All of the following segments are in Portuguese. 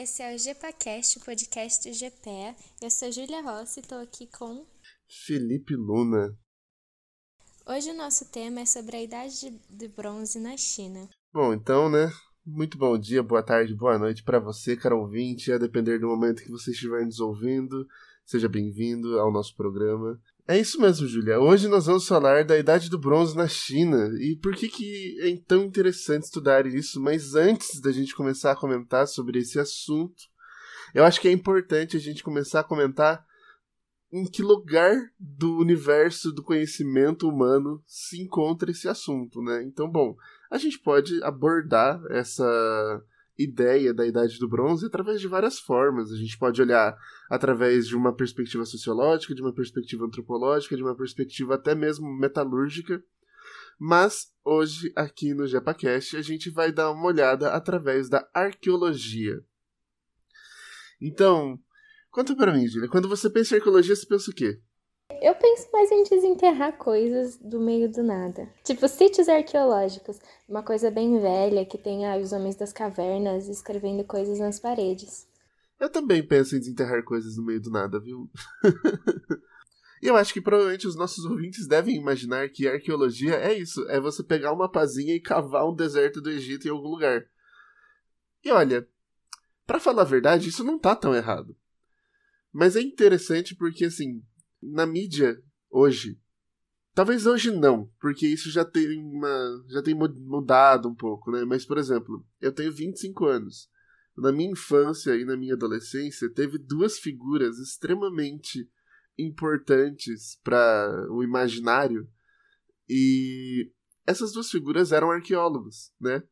Esse é o GPAcast, o podcast do GPA. Eu sou Júlia Rossi e estou aqui com Felipe Luna. Hoje o nosso tema é sobre a Idade de Bronze na China. Bom, então, né? Muito bom dia, boa tarde, boa noite para você, caro ouvinte, a depender do momento que você estiver nos ouvindo. Seja bem-vindo ao nosso programa. É isso mesmo, Julia. Hoje nós vamos falar da Idade do Bronze na China e por que, que é tão interessante estudar isso. Mas antes da gente começar a comentar sobre esse assunto, eu acho que é importante a gente começar a comentar em que lugar do universo do conhecimento humano se encontra esse assunto, né? Então, bom, a gente pode abordar essa ideia da Idade do Bronze através de várias formas. A gente pode olhar através de uma perspectiva sociológica, de uma perspectiva antropológica, de uma perspectiva até mesmo metalúrgica. Mas hoje, aqui no JepaCast, a gente vai dar uma olhada através da arqueologia. Então, conta para mim, Julia, quando você pensa em arqueologia, você pensa o quê? Eu penso mais em desenterrar coisas do meio do nada. Tipo, sítios arqueológicos. Uma coisa bem velha que tem ah, os homens das cavernas escrevendo coisas nas paredes. Eu também penso em desenterrar coisas no meio do nada, viu? E eu acho que provavelmente os nossos ouvintes devem imaginar que arqueologia é isso: é você pegar uma pazinha e cavar um deserto do Egito em algum lugar. E olha, para falar a verdade, isso não tá tão errado. Mas é interessante porque, assim, na mídia hoje. Talvez hoje não, porque isso já tem uma já tem mudado um pouco, né? Mas por exemplo, eu tenho 25 anos. Na minha infância e na minha adolescência teve duas figuras extremamente importantes para o imaginário e essas duas figuras eram arqueólogos, né?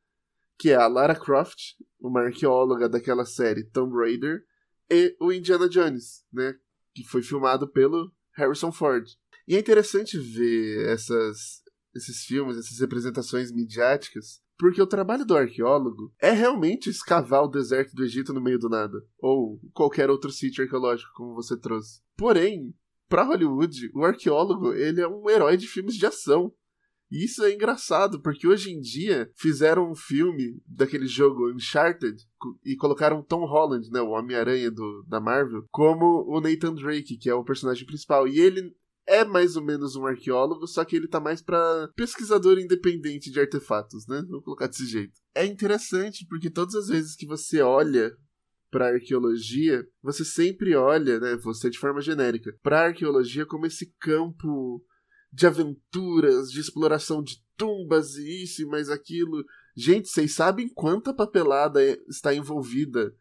Que é a Lara Croft, uma arqueóloga daquela série Tomb Raider, e o Indiana Jones, né? Que foi filmado pelo Harrison Ford. E é interessante ver essas, esses filmes, essas representações midiáticas, porque o trabalho do arqueólogo é realmente escavar o deserto do Egito no meio do nada, ou qualquer outro sítio arqueológico, como você trouxe. Porém, para Hollywood, o arqueólogo ele é um herói de filmes de ação. E isso é engraçado, porque hoje em dia fizeram um filme daquele jogo Uncharted e colocaram Tom Holland, né, o Homem-Aranha da Marvel, como o Nathan Drake, que é o personagem principal. E ele é mais ou menos um arqueólogo, só que ele tá mais para pesquisador independente de artefatos, né? Vou colocar desse jeito. É interessante porque todas as vezes que você olha para arqueologia, você sempre olha, né, você de forma genérica, para arqueologia como esse campo de aventuras, de exploração de tumbas e isso e mais aquilo. Gente, vocês sabem quanta papelada está envolvida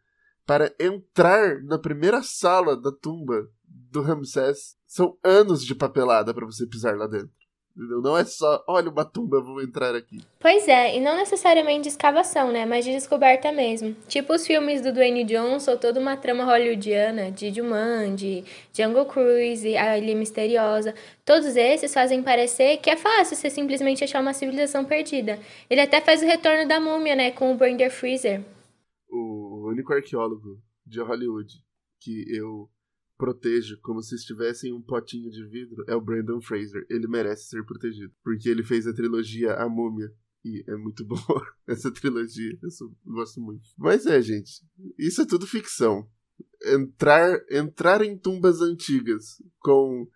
para entrar na primeira sala da tumba do Ramsés? São anos de papelada para você pisar lá dentro. Entendeu? Não é só, olha uma tumba, vou entrar aqui. Pois é, e não necessariamente de escavação, né? Mas de descoberta mesmo. Tipo os filmes do Dwayne Johnson, toda uma trama hollywoodiana, de Jumanji, Jungle Cruise, A Ilha Misteriosa. Todos esses fazem parecer que é fácil você simplesmente achar uma civilização perdida. Ele até faz o retorno da múmia, né? Com o Brander Freezer. O único arqueólogo de Hollywood que eu protejo como se estivesse em um potinho de vidro é o Brandon Fraser. Ele merece ser protegido. Porque ele fez a trilogia A Múmia. E é muito boa essa trilogia. Eu gosto muito. Mas é, gente. Isso é tudo ficção. Entrar, entrar em tumbas antigas com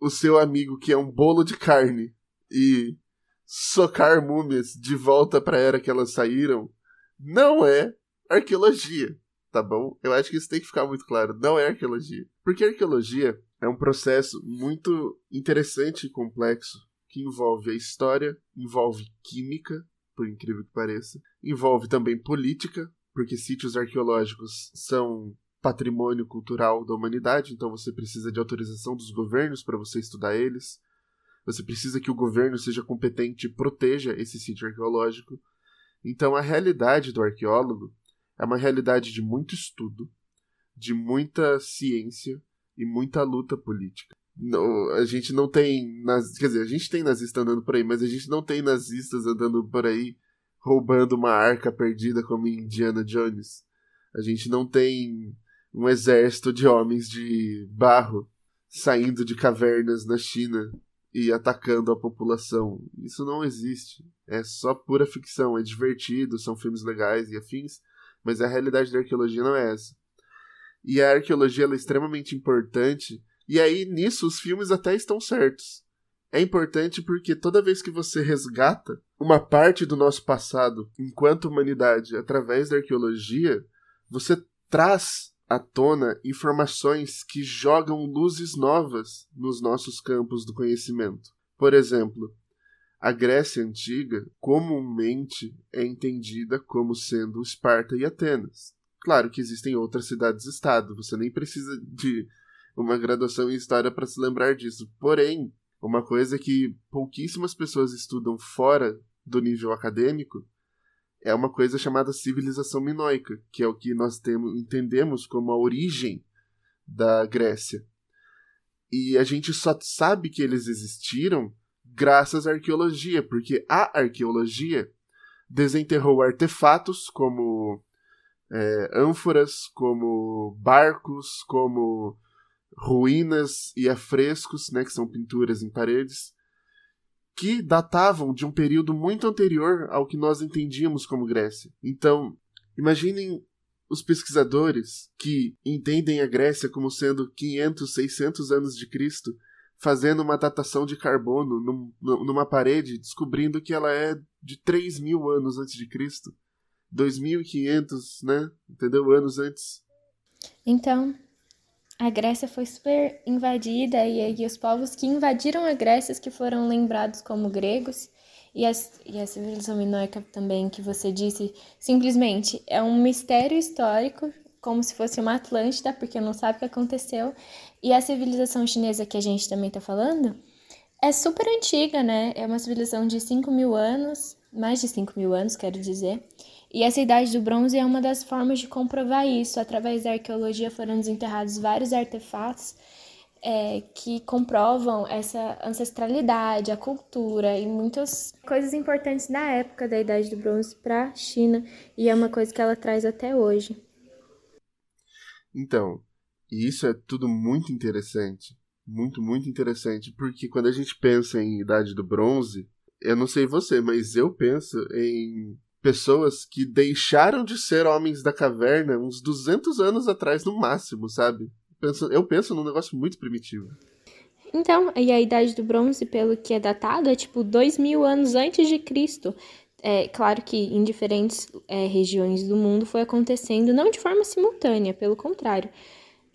o seu amigo que é um bolo de carne e socar múmias de volta para a era que elas saíram não é arqueologia tá bom? Eu acho que isso tem que ficar muito claro. Não é arqueologia. Porque arqueologia é um processo muito interessante e complexo que envolve a história, envolve química, por incrível que pareça, envolve também política, porque sítios arqueológicos são patrimônio cultural da humanidade, então você precisa de autorização dos governos para você estudar eles. Você precisa que o governo seja competente e proteja esse sítio arqueológico. Então a realidade do arqueólogo é uma realidade de muito estudo, de muita ciência e muita luta política. Não, a gente não tem. Naz... Quer dizer, a gente tem nazista andando por aí, mas a gente não tem nazistas andando por aí roubando uma arca perdida como em Indiana Jones. A gente não tem um exército de homens de barro saindo de cavernas na China e atacando a população. Isso não existe. É só pura ficção, é divertido, são filmes legais e afins, Mas a realidade da arqueologia não é essa. E a arqueologia é extremamente importante, e aí nisso os filmes até estão certos. É importante porque toda vez que você resgata uma parte do nosso passado enquanto humanidade através da arqueologia, você traz à tona informações que jogam luzes novas nos nossos campos do conhecimento. Por exemplo, a Grécia Antiga comumente é entendida como sendo Esparta e Atenas. Claro que existem outras cidades-estado, você nem precisa de uma graduação em história para se lembrar disso. Porém, uma coisa que pouquíssimas pessoas estudam fora do nível acadêmico é uma coisa chamada civilização minoica, que é o que nós temos, entendemos como a origem da Grécia. E a gente só sabe que eles existiram graças à arqueologia, porque a arqueologia desenterrou artefatos como é, ânforas, como barcos, como ruínas e afrescos, né, que são pinturas em paredes, que datavam de um período muito anterior ao que nós entendíamos como Grécia. Então, imaginem os pesquisadores que entendem a Grécia como sendo 500, 600 anos de Cristo, fazendo uma datação de carbono num, numa parede, descobrindo que ela é de 3 mil anos antes de Cristo. 2.500, né? Entendeu? Anos antes. Então, a Grécia foi super invadida e aí os povos que invadiram a Grécia que foram lembrados como gregos e, as, e a civilização minoica também que você disse simplesmente é um mistério histórico como se fosse uma Atlântida porque não sabe o que aconteceu e a civilização chinesa que a gente também está falando é super antiga né é uma civilização de 5 mil anos mais de 5 mil anos quero dizer e essa idade do bronze é uma das formas de comprovar isso. Através da arqueologia foram desenterrados vários artefatos é, que comprovam essa ancestralidade, a cultura e muitas coisas importantes na época da Idade do Bronze para a China. E é uma coisa que ela traz até hoje. Então, isso é tudo muito interessante. Muito, muito interessante. Porque quando a gente pensa em Idade do Bronze, eu não sei você, mas eu penso em pessoas que deixaram de ser homens da caverna uns 200 anos atrás no máximo, sabe? eu penso num negócio muito primitivo. Então, e a Idade do Bronze, pelo que é datado, é tipo 2 mil anos antes de Cristo. É claro que em diferentes é, regiões do mundo foi acontecendo, não de forma simultânea, pelo contrário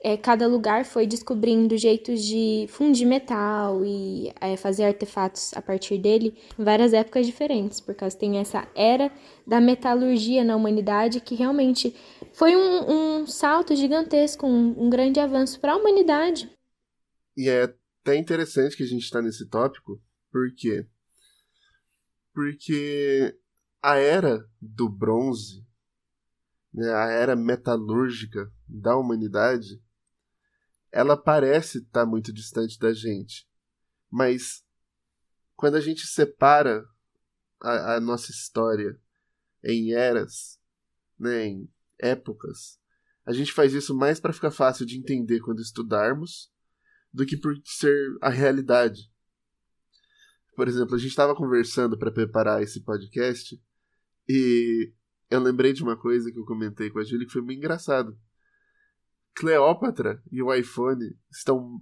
é, cada lugar foi descobrindo jeitos de fundir metal e é, fazer artefatos a partir dele em várias épocas diferentes, por causa tem essa era da metalurgia na humanidade que realmente foi um, um salto gigantesco, um, um grande avanço para a humanidade. E é até interessante que a gente está nesse tópico, por quê? Porque a era do bronze, né, a era metalúrgica da humanidade, ela parece estar tá muito distante da gente. Mas quando a gente separa a, a nossa história em eras, né, em épocas, a gente faz isso mais para ficar fácil de entender quando estudarmos do que por ser a realidade. Por exemplo, a gente estava conversando para preparar esse podcast e eu lembrei de uma coisa que eu comentei com a Julie que foi bem engraçado. Cleópatra e o iPhone estão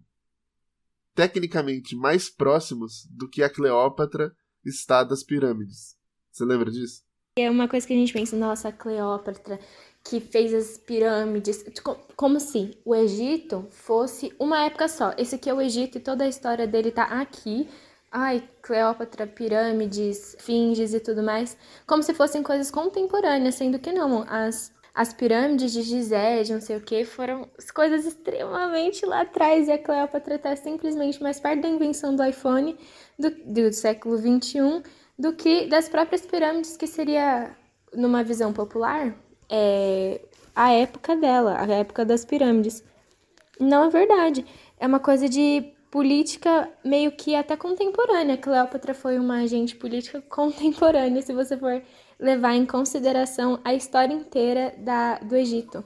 tecnicamente mais próximos do que a Cleópatra está das pirâmides. Você lembra disso? É uma coisa que a gente pensa, nossa, Cleópatra que fez as pirâmides, como se o Egito fosse uma época só. Esse aqui é o Egito e toda a história dele tá aqui. Ai, Cleópatra, pirâmides, finges e tudo mais, como se fossem coisas contemporâneas, sendo que não. As as pirâmides de Gizé, de não sei o que, foram coisas extremamente lá atrás. E a Cleópatra está simplesmente mais perto da invenção do iPhone do, do século XXI do que das próprias pirâmides, que seria, numa visão popular, é, a época dela, a época das pirâmides. Não é verdade. É uma coisa de política meio que até contemporânea. Cleópatra foi uma agente política contemporânea, se você for levar em consideração a história inteira da, do Egito.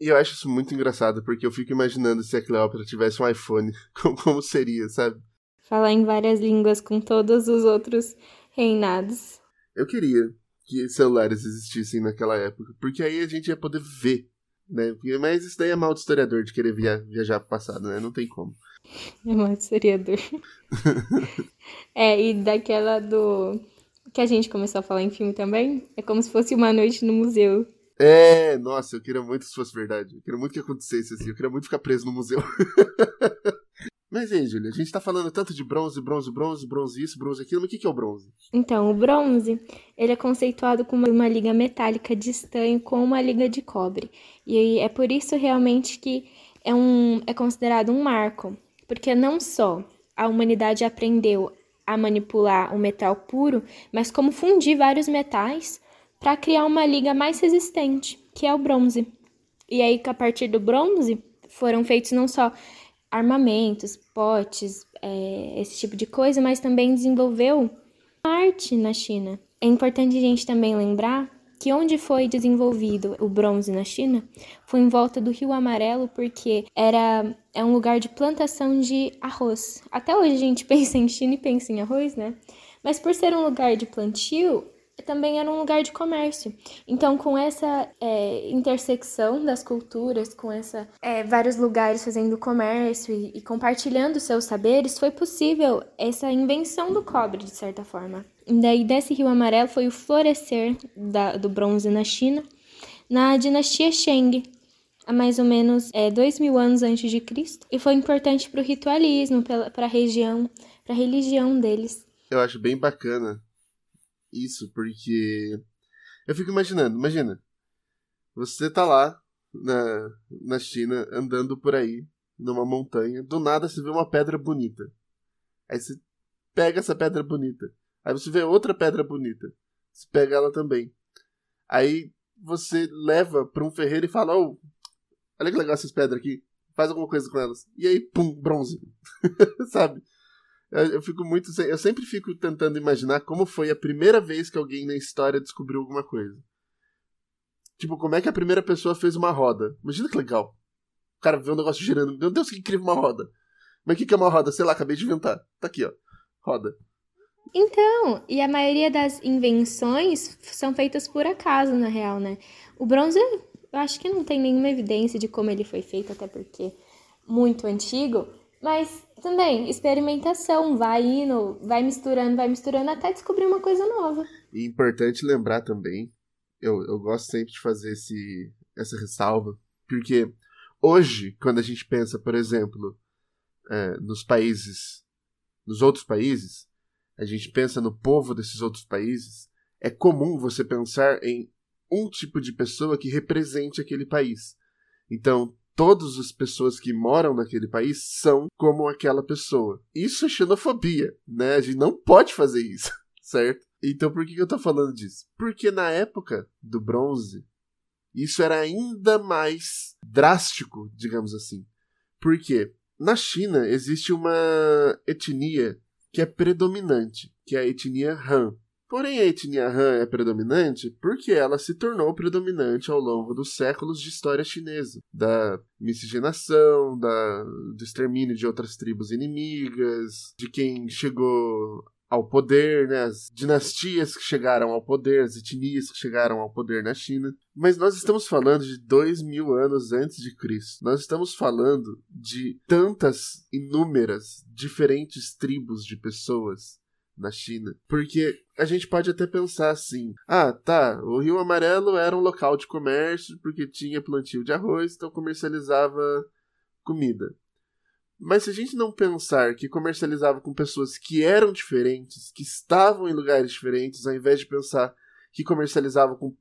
E eu acho isso muito engraçado, porque eu fico imaginando se a Cleópatra tivesse um iPhone, como, como seria, sabe? Falar em várias línguas com todos os outros reinados. Eu queria que celulares existissem naquela época, porque aí a gente ia poder ver, né? Mas isso daí é mal de historiador de querer via viajar pro passado, né? Não tem como. É mal de historiador. é, e daquela do que a gente começou a falar em filme também, é como se fosse uma noite no museu. É, nossa, eu queria muito que isso fosse verdade. Eu queria muito que acontecesse assim. Eu queria muito ficar preso no museu. Mas aí, Júlia, a gente tá falando tanto de bronze, bronze, bronze, bronze isso, bronze aquilo, mas o que, que é o bronze? Então, o bronze, ele é conceituado como uma liga metálica de estanho com uma liga de cobre. E é por isso realmente que é, um, é considerado um marco. Porque não só a humanidade aprendeu a manipular o metal puro, mas como fundir vários metais para criar uma liga mais resistente, que é o bronze. E aí, a partir do bronze, foram feitos não só armamentos, potes, é, esse tipo de coisa, mas também desenvolveu arte na China. É importante a gente também lembrar que onde foi desenvolvido o bronze na China foi em volta do Rio Amarelo, porque era é um lugar de plantação de arroz. Até hoje a gente pensa em China e pensa em arroz, né? Mas por ser um lugar de plantio, também era um lugar de comércio. Então, com essa é, intersecção das culturas, com essa é, vários lugares fazendo comércio e, e compartilhando seus saberes, foi possível essa invenção do cobre, de certa forma. E daí, desse rio amarelo foi o florescer da, do bronze na China, na dinastia Shang, há mais ou menos é, dois mil anos antes de Cristo, e foi importante para o ritualismo, para a região, para a religião deles. Eu acho bem bacana isso, porque eu fico imaginando, imagina, você tá lá na, na China, andando por aí, numa montanha, do nada você vê uma pedra bonita. Aí você pega essa pedra bonita. Aí você vê outra pedra bonita. Você pega ela também. Aí você leva para um ferreiro e fala: Oh, olha que legal essas pedras aqui. Faz alguma coisa com elas. E aí, pum, bronze. Sabe? Eu, fico muito. Eu sempre fico tentando imaginar como foi a primeira vez que alguém na história descobriu alguma coisa. Tipo, como é que a primeira pessoa fez uma roda? Imagina que legal. O cara vê um negócio girando. Meu Deus, que incrível uma roda. Mas o que, que é uma roda? Sei lá, acabei de inventar. Tá aqui, ó. Roda. Então, e a maioria das invenções são feitas por acaso, na real, né? O bronze, eu acho que não tem nenhuma evidência de como ele foi feito, até porque muito antigo. Mas também, experimentação, vai indo, vai misturando, vai misturando até descobrir uma coisa nova. E importante lembrar também, eu, eu gosto sempre de fazer esse, essa ressalva, porque hoje, quando a gente pensa, por exemplo, é, nos países, nos outros países, a gente pensa no povo desses outros países, é comum você pensar em um tipo de pessoa que represente aquele país. Então, todas as pessoas que moram naquele país são como aquela pessoa. Isso é xenofobia, né? A gente não pode fazer isso, certo? Então por que eu tô falando disso? Porque na época do bronze, isso era ainda mais drástico, digamos assim. Por quê? Na China existe uma etnia que é predominante, que é a etnia Han. Porém, a etnia Han é predominante porque ela se tornou predominante ao longo dos séculos de história chinesa, da miscigenação, da, do extermínio de outras tribos inimigas, de quem chegou ao poder, né, as dinastias que chegaram ao poder, as etnias que chegaram ao poder na China. Mas nós estamos falando de dois mil anos antes de Cristo. Nós estamos falando de tantas inúmeras diferentes tribos de pessoas na China. Porque a gente pode até pensar assim: ah, tá, o Rio Amarelo era um local de comércio porque tinha plantio de arroz, então comercializava comida. Mas se a gente não pensar que comercializava com pessoas que eram diferentes, que estavam em lugares diferentes, ao invés de pensar que comercializava com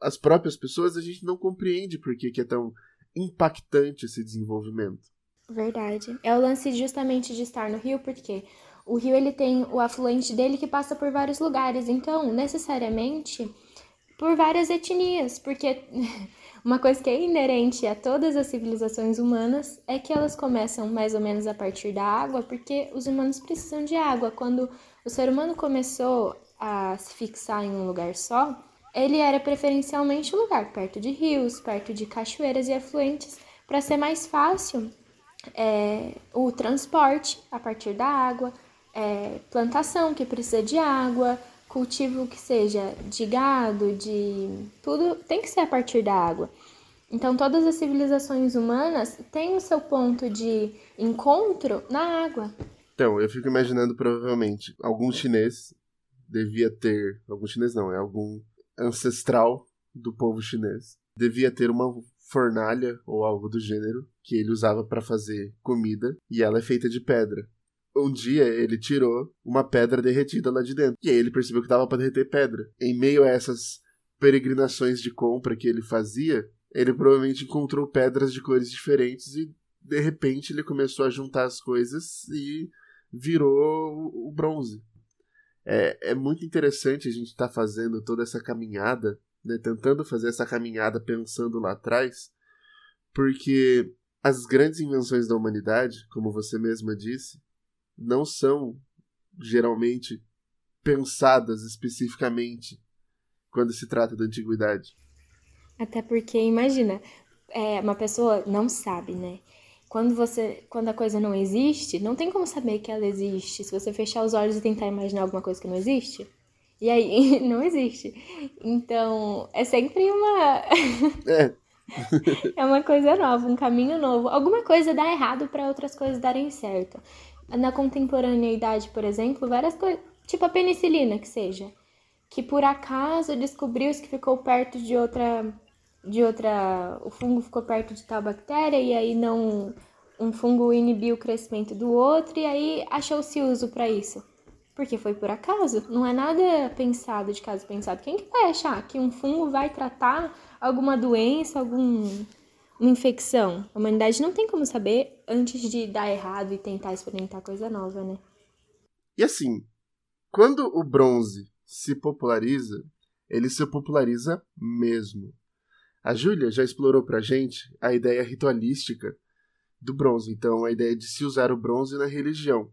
as próprias pessoas, a gente não compreende por que, que é tão impactante esse desenvolvimento. Verdade. É o lance justamente de estar no Rio, porque o rio ele tem o afluente dele que passa por vários lugares, então necessariamente por várias etnias, porque uma coisa que é inerente a todas as civilizações humanas é que elas começam mais ou menos a partir da água, porque os humanos precisam de água. Quando o ser humano começou a se fixar em um lugar só, ele era preferencialmente um lugar perto de rios, perto de cachoeiras e afluentes, para ser mais fácil é, o transporte a partir da água, é, plantação que precisa de água, cultivo que seja de gado, de tudo, tem que ser a partir da água. Então, todas as civilizações humanas têm o seu ponto de encontro na água. Então, eu fico imaginando provavelmente algum chinês devia ter, algum chinês não, é algum ancestral do povo chinês, devia ter uma fornalha ou algo do gênero que ele usava para fazer comida e ela é feita de pedra. Um dia ele tirou uma pedra derretida lá de dentro e aí ele percebeu que dava para derreter pedra. Em meio a essas peregrinações de compra que ele fazia, ele provavelmente encontrou pedras de cores diferentes e de repente ele começou a juntar as coisas e virou o bronze. É, é muito interessante a gente estar tá fazendo toda essa caminhada, né, tentando fazer essa caminhada pensando lá atrás, porque as grandes invenções da humanidade, como você mesma disse, não são geralmente pensadas especificamente quando se trata da antiguidade. Até porque, imagina, é, uma pessoa não sabe, né? Quando você, quando a coisa não existe, não tem como saber que ela existe. Se você fechar os olhos e tentar imaginar alguma coisa que não existe, e aí não existe. Então, é sempre uma É. é uma coisa nova, um caminho novo. Alguma coisa dá errado para outras coisas darem certo. Na contemporaneidade, por exemplo, várias coisas, tipo a penicilina, que seja, que por acaso descobriu-se que ficou perto de outra de outra. O fungo ficou perto de tal bactéria e aí não. Um fungo inibiu o crescimento do outro e aí achou-se uso para isso. Porque foi por acaso, não é nada pensado de caso pensado. Quem que vai achar que um fungo vai tratar alguma doença, alguma infecção? A humanidade não tem como saber antes de dar errado e tentar experimentar coisa nova, né? E assim, quando o bronze se populariza, ele se populariza mesmo. A Júlia já explorou pra gente a ideia ritualística do bronze, então a ideia de se usar o bronze na religião.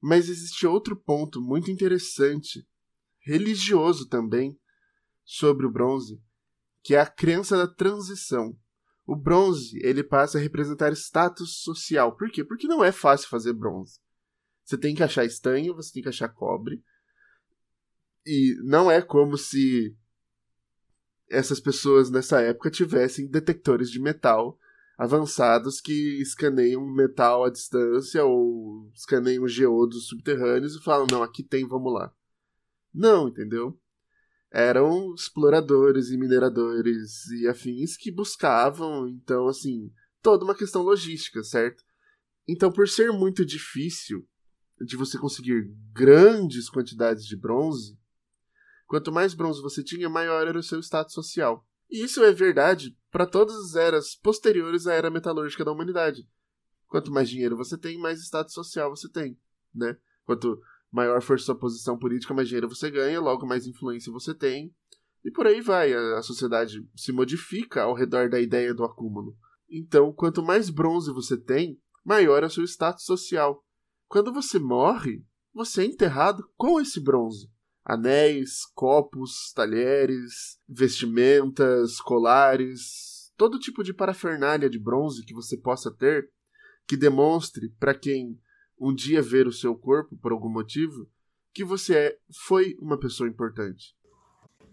Mas existe outro ponto muito interessante, religioso também, sobre o bronze, que é a crença da transição. O bronze, ele passa a representar status social. Por quê? Porque não é fácil fazer bronze. Você tem que achar estanho, você tem que achar cobre. E não é como se essas pessoas nessa época tivessem detectores de metal avançados que escaneiam metal à distância ou escaneiam geodos subterrâneos e falam, não, aqui tem, vamos lá. Não, entendeu? Eram exploradores e mineradores e afins que buscavam, então, assim, toda uma questão logística, certo? Então, por ser muito difícil de você conseguir grandes quantidades de bronze, Quanto mais bronze você tinha, maior era o seu status social. E isso é verdade para todas as eras posteriores à era metalúrgica da humanidade. Quanto mais dinheiro você tem, mais status social você tem, né? Quanto maior for sua posição política, mais dinheiro você ganha, logo mais influência você tem. E por aí vai, a sociedade se modifica ao redor da ideia do acúmulo. Então, quanto mais bronze você tem, maior é o seu status social. Quando você morre, você é enterrado com esse bronze anéis, copos, talheres, vestimentas, colares, todo tipo de parafernália de bronze que você possa ter que demonstre para quem um dia ver o seu corpo por algum motivo que você é, foi uma pessoa importante.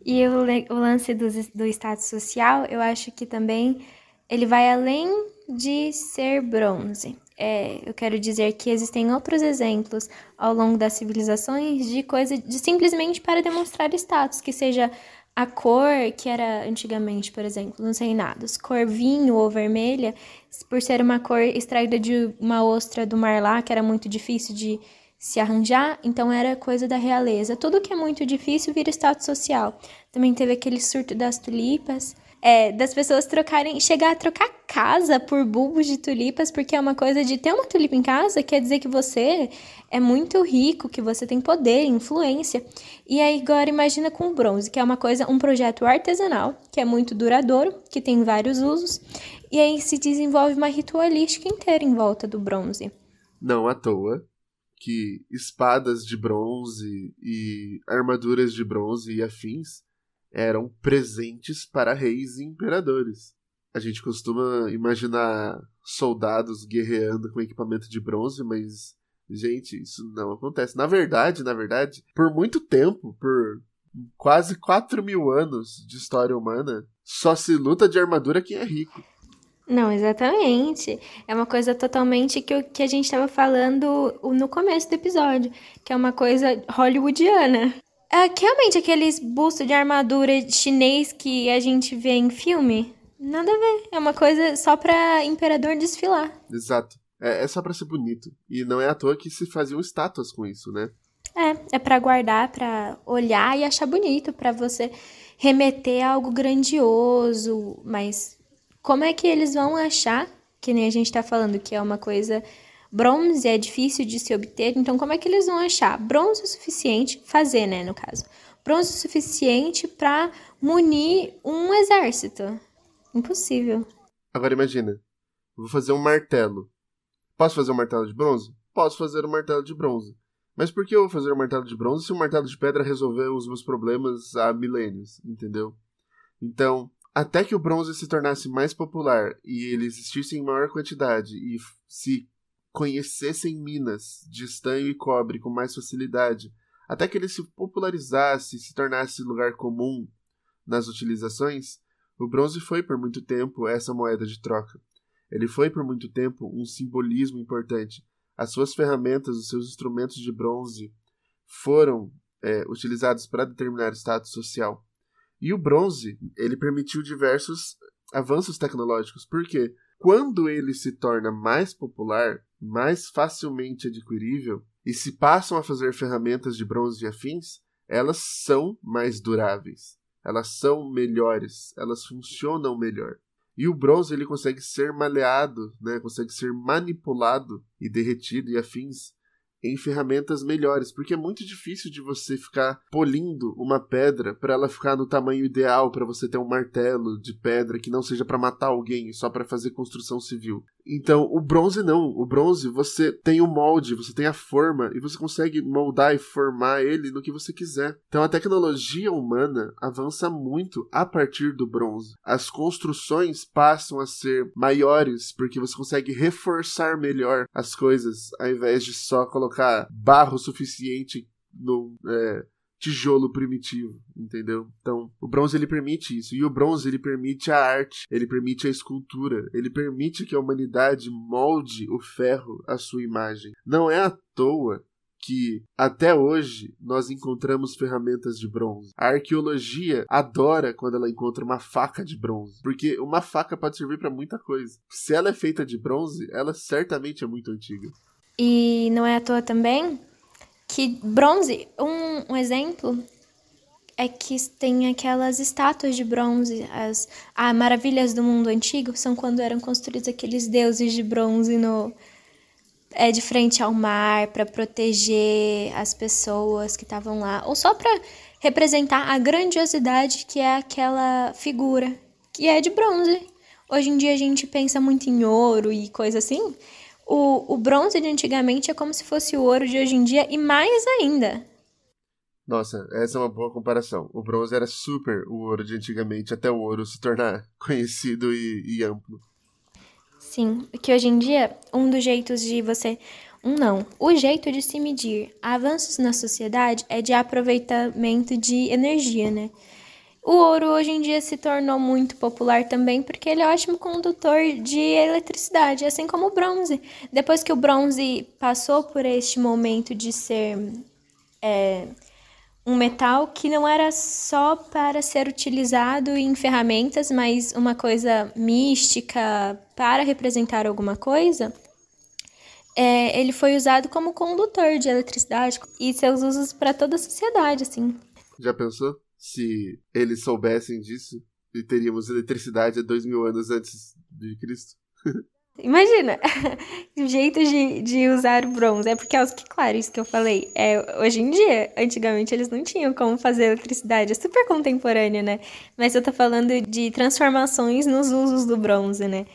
E o, o lance do, do status social, eu acho que também ele vai além de ser bronze. É, eu quero dizer que existem outros exemplos ao longo das civilizações de coisa de simplesmente para demonstrar status, que seja a cor que era antigamente, por exemplo, nos reinados, cor vinho ou vermelha, por ser uma cor extraída de uma ostra do mar lá, que era muito difícil de se arranjar, então era coisa da realeza. Tudo que é muito difícil vira status social. Também teve aquele surto das tulipas, é, das pessoas trocarem, chegar a trocar casa por bulbos de tulipas, porque é uma coisa de ter uma tulipa em casa quer dizer que você é muito rico, que você tem poder, influência. E aí agora imagina com bronze, que é uma coisa, um projeto artesanal, que é muito duradouro, que tem vários usos, e aí se desenvolve uma ritualística inteira em volta do bronze. Não à toa que espadas de bronze e armaduras de bronze e afins eram presentes para reis e imperadores. A gente costuma imaginar soldados guerreando com equipamento de bronze, mas Gente, isso não acontece. Na verdade, na verdade, por muito tempo, por quase 4 mil anos de história humana, só se luta de armadura quem é rico. Não, exatamente. É uma coisa totalmente que, que a gente estava falando no começo do episódio, que é uma coisa hollywoodiana. É, realmente, aqueles bustos de armadura chinês que a gente vê em filme, nada a ver. É uma coisa só pra imperador desfilar. Exato. É, é só pra ser bonito. E não é à toa que se faziam estátuas com isso, né? É, é para guardar, para olhar e achar bonito, para você remeter a algo grandioso, mas como é que eles vão achar, que nem a gente está falando que é uma coisa bronze, é difícil de se obter, então como é que eles vão achar bronze o suficiente, fazer, né, no caso, bronze o suficiente para munir um exército? Impossível. Agora imagina, vou fazer um martelo. Posso fazer um martelo de bronze? Posso fazer um martelo de bronze. Mas por que eu vou fazer um martelo de bronze se o um martelo de pedra resolveu os meus problemas há milênios, entendeu? Então, até que o bronze se tornasse mais popular e ele existisse em maior quantidade e se conhecessem minas de estanho e cobre com mais facilidade, até que ele se popularizasse e se tornasse lugar comum nas utilizações, o bronze foi por muito tempo essa moeda de troca. Ele foi por muito tempo um simbolismo importante. As suas ferramentas, os seus instrumentos de bronze foram é, utilizados para determinar status social. E o bronze, ele permitiu diversos avanços tecnológicos, porque quando ele se torna mais popular, mais facilmente adquirível, e se passam a fazer ferramentas de bronze e afins, elas são mais duráveis, elas são melhores, elas funcionam melhor. E o bronze ele consegue ser maleado, né, consegue ser manipulado e derretido e afins em ferramentas melhores, porque é muito difícil de você ficar polindo uma pedra para ela ficar no tamanho ideal para você ter um martelo de pedra que não seja para matar alguém, só para fazer construção civil. Então, o bronze não. O bronze, você tem o molde, você tem a forma e você consegue moldar e formar ele no que você quiser. Então, a tecnologia humana avança muito a partir do bronze. As construções passam a ser maiores porque você consegue reforçar melhor as coisas ao invés de só colocar barro suficiente no, é, tijolo primitivo, entendeu? Então, o bronze ele permite isso. E o bronze ele permite a arte, ele permite a escultura, ele permite que a humanidade molde o ferro à sua imagem. Não é à toa que até hoje nós encontramos ferramentas de bronze. A arqueologia adora quando ela encontra uma faca de bronze, porque uma faca pode servir para muita coisa. Se ela é feita de bronze, ela certamente é muito antiga. E não é à toa também que bronze, um, um exemplo é que tem aquelas estátuas de bronze, as ah, maravilhas do mundo antigo, são quando eram construídos aqueles deuses de bronze no é de frente ao mar para proteger as pessoas que estavam lá, ou só para representar a grandiosidade que é aquela figura, que é de bronze. Hoje em dia a gente pensa muito em ouro e coisa assim, o, o bronze de antigamente é como se fosse o ouro de hoje em dia e mais ainda. Nossa, essa é uma boa comparação. O bronze era super o ouro de antigamente, até o ouro se tornar conhecido e, e amplo. Sim, que hoje em dia, um dos jeitos de você. Um não. O jeito de se medir avanços na sociedade é de aproveitamento de energia, né? O ouro hoje em dia se tornou muito popular também porque ele é ótimo condutor de eletricidade, assim como o bronze. Depois que o bronze passou por este momento de ser é, um metal que não era só para ser utilizado em ferramentas, mas uma coisa mística para representar alguma coisa, é, ele foi usado como condutor de eletricidade e seus usos para toda a sociedade, assim. Já pensou? Se eles soubessem disso e teríamos eletricidade há dois mil anos antes de Cristo. Imagina, o jeito de, de usar o bronze. É porque, claro, isso que eu falei. É, hoje em dia, antigamente eles não tinham como fazer eletricidade. É super contemporâneo, né? Mas eu tô falando de transformações nos usos do bronze, né?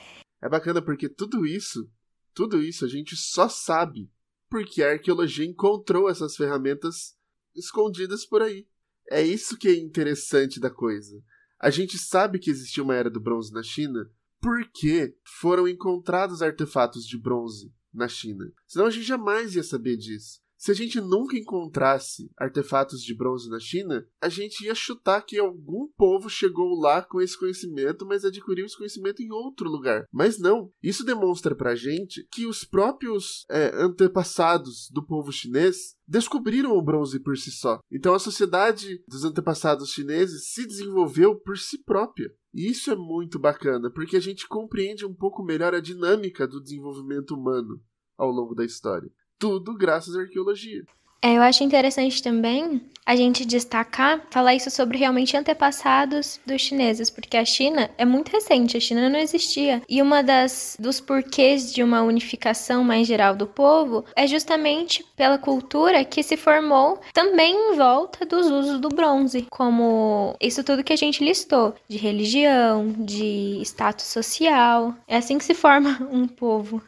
É bacana porque tudo isso, tudo isso a gente só sabe porque a arqueologia encontrou essas ferramentas escondidas por aí. É isso que é interessante da coisa. A gente sabe que existiu uma era do bronze na China porque foram encontrados artefatos de bronze na China. Senão a gente jamais ia saber disso. Se a gente nunca encontrasse artefatos de bronze na China, a gente ia chutar que algum povo chegou lá com esse conhecimento, mas adquiriu esse conhecimento em outro lugar. Mas não. Isso demonstra pra gente que os próprios é, antepassados do povo chinês descobriram o bronze por si só. Então a sociedade dos antepassados chineses se desenvolveu por si própria. E isso é muito bacana, porque a gente compreende um pouco melhor a dinâmica do desenvolvimento humano ao longo da história tudo graças à arqueologia. É, eu acho interessante também a gente destacar, falar isso sobre realmente antepassados dos chineses, porque a China é muito recente, a China não existia. E uma das dos porquês de uma unificação mais geral do povo é justamente pela cultura que se formou também em volta dos usos do bronze, como isso tudo que a gente listou, de religião, de status social. É assim que se forma um povo.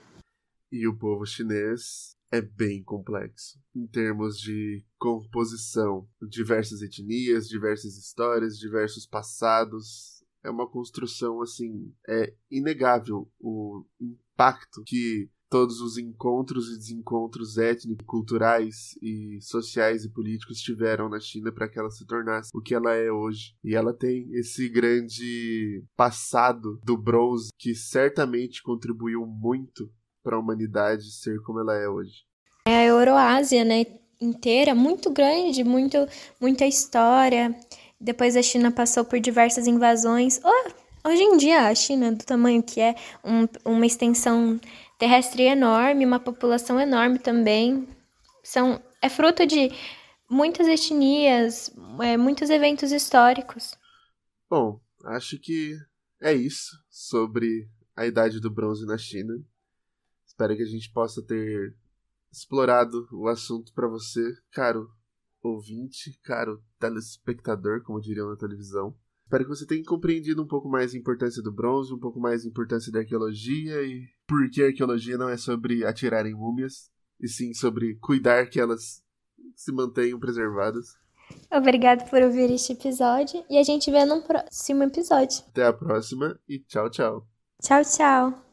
E o povo chinês é bem complexo em termos de composição, diversas etnias, diversas histórias, diversos passados. É uma construção assim, é inegável o impacto que todos os encontros e desencontros étnicos, culturais e sociais e políticos tiveram na China para que ela se tornasse o que ela é hoje. E ela tem esse grande passado do bronze que certamente contribuiu muito para a humanidade ser como ela é hoje. É a Euroásia, né, inteira, muito grande, muito, muita história. Depois a China passou por diversas invasões. Oh, hoje em dia a China, do tamanho que é, um, uma extensão terrestre enorme, uma população enorme também, são é fruto de muitas etnias, é, muitos eventos históricos. Bom, acho que é isso sobre a idade do bronze na China. Espero que a gente possa ter explorado o assunto para você, caro ouvinte, caro telespectador, como diriam na televisão. Espero que você tenha compreendido um pouco mais a importância do bronze, um pouco mais a importância da arqueologia e por que a arqueologia não é sobre atirar em múmias, e sim sobre cuidar que elas se mantenham preservadas. Obrigado por ouvir este episódio e a gente vê no próximo episódio. Até a próxima e tchau, tchau. Tchau, tchau.